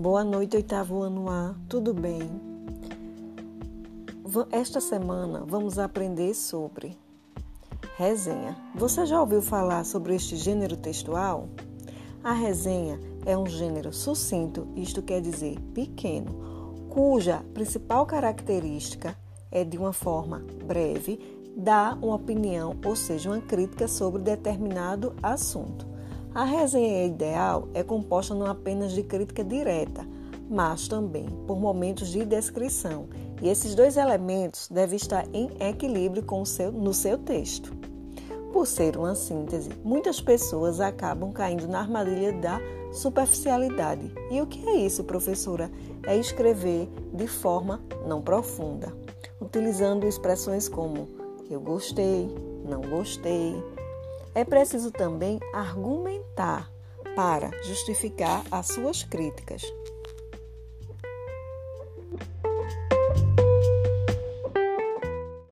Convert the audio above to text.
Boa noite, oitavo ano A, tudo bem? Esta semana vamos aprender sobre resenha. Você já ouviu falar sobre este gênero textual? A resenha é um gênero sucinto, isto quer dizer pequeno, cuja principal característica é de uma forma breve, dar uma opinião, ou seja, uma crítica sobre determinado assunto. A resenha ideal é composta não apenas de crítica direta, mas também por momentos de descrição, e esses dois elementos devem estar em equilíbrio com seu, no seu texto. Por ser uma síntese, muitas pessoas acabam caindo na armadilha da superficialidade. E o que é isso, professora? É escrever de forma não profunda, utilizando expressões como eu gostei, não gostei. É preciso também argumentar para justificar as suas críticas.